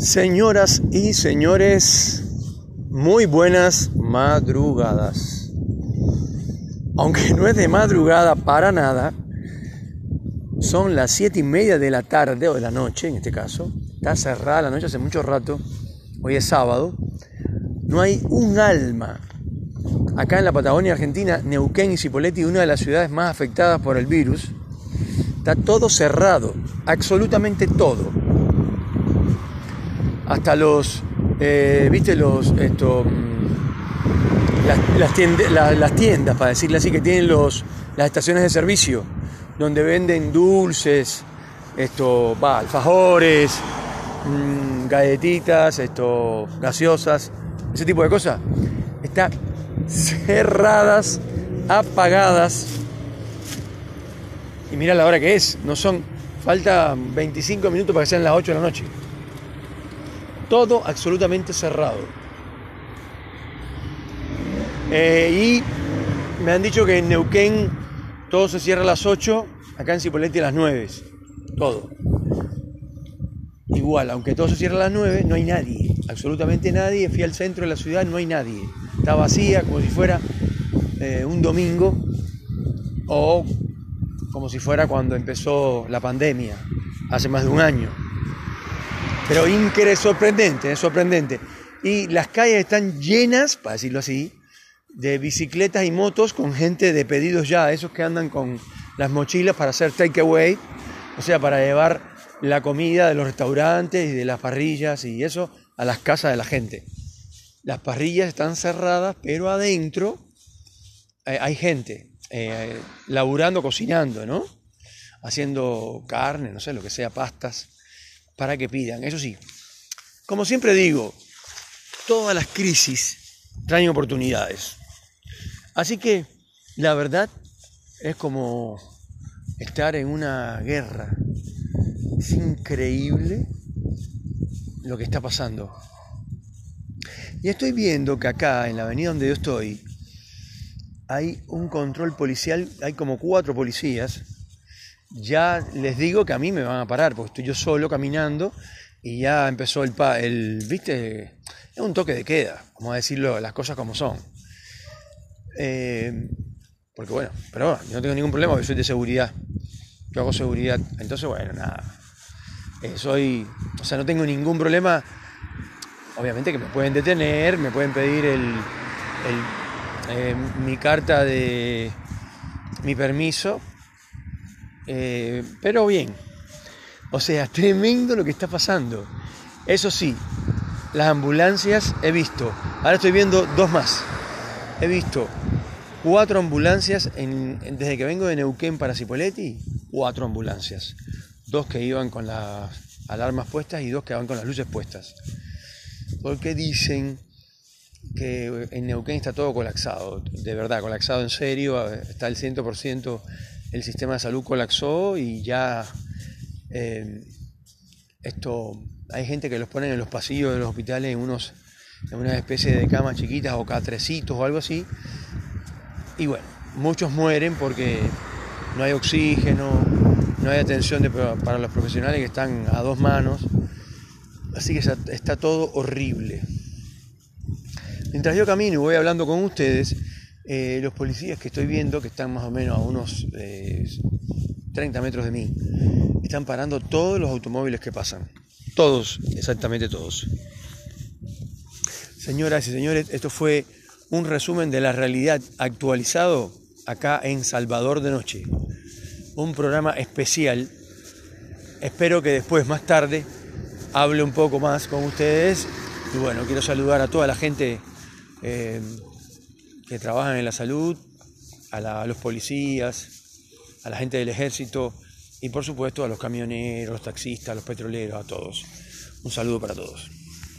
Señoras y señores, muy buenas madrugadas. Aunque no es de madrugada para nada, son las siete y media de la tarde o de la noche en este caso. Está cerrada la noche hace mucho rato. Hoy es sábado. No hay un alma. Acá en la Patagonia Argentina, Neuquén y Cipolletti, una de las ciudades más afectadas por el virus, está todo cerrado, absolutamente todo hasta los, eh, viste, los, esto, mm, las, tiendas, para decirle así, que tienen los, las estaciones de servicio, donde venden dulces, esto, va, alfajores, mmm, galletitas, esto, gaseosas, ese tipo de cosas, están cerradas, apagadas. Y mira la hora que es, no son, falta 25 minutos para que sean las 8 de la noche todo absolutamente cerrado. Eh, y me han dicho que en Neuquén todo se cierra a las 8, acá en Cipolletti a las 9. Todo. Igual, aunque todo se cierra a las 9, no hay nadie, absolutamente nadie. Fui al centro de la ciudad, no hay nadie. Está vacía, como si fuera eh, un domingo o como si fuera cuando empezó la pandemia, hace más de un año. Pero increíble, sorprendente, es sorprendente. Y las calles están llenas, para decirlo así, de bicicletas y motos con gente de pedidos ya, esos que andan con las mochilas para hacer takeaway, o sea, para llevar la comida de los restaurantes y de las parrillas y eso a las casas de la gente. Las parrillas están cerradas, pero adentro eh, hay gente eh, laburando, cocinando, ¿no? Haciendo carne, no sé, lo que sea, pastas para que pidan. Eso sí, como siempre digo, todas las crisis traen oportunidades. Así que la verdad es como estar en una guerra. Es increíble lo que está pasando. Y estoy viendo que acá, en la avenida donde yo estoy, hay un control policial, hay como cuatro policías ya les digo que a mí me van a parar, porque estoy yo solo caminando y ya empezó el, el viste, es un toque de queda, vamos a decirlo las cosas como son. Eh, porque bueno, pero bueno, yo no tengo ningún problema, porque soy de seguridad, yo hago seguridad, entonces bueno, nada, eh, soy, o sea, no tengo ningún problema, obviamente que me pueden detener, me pueden pedir el, el eh, mi carta de mi permiso, eh, pero bien, o sea, tremendo lo que está pasando. Eso sí, las ambulancias he visto, ahora estoy viendo dos más. He visto cuatro ambulancias desde que vengo de Neuquén para Cipoletti, cuatro ambulancias. Dos que iban con las alarmas puestas y dos que iban con las luces puestas. Porque dicen que en Neuquén está todo colapsado, de verdad, colapsado en serio, está el 100% el sistema de salud colapsó y ya eh, esto hay gente que los ponen en los pasillos de los hospitales en unos en una especie de camas chiquitas o catrecitos o algo así. Y bueno muchos mueren porque no hay oxígeno no hay atención para los profesionales que están a dos manos. Así que está todo horrible. Mientras yo camino y voy hablando con ustedes eh, los policías que estoy viendo, que están más o menos a unos 30 eh, metros de mí, están parando todos los automóviles que pasan. Todos, exactamente todos. Señoras y señores, esto fue un resumen de la realidad actualizado acá en Salvador de Noche. Un programa especial. Espero que después, más tarde, hable un poco más con ustedes. Y bueno, quiero saludar a toda la gente eh, que trabajan en la salud, a, los policías, a la gente del ejército y por supuesto a los camioneros, los taxistas, los petroleros, a todos. Un saludo para todos.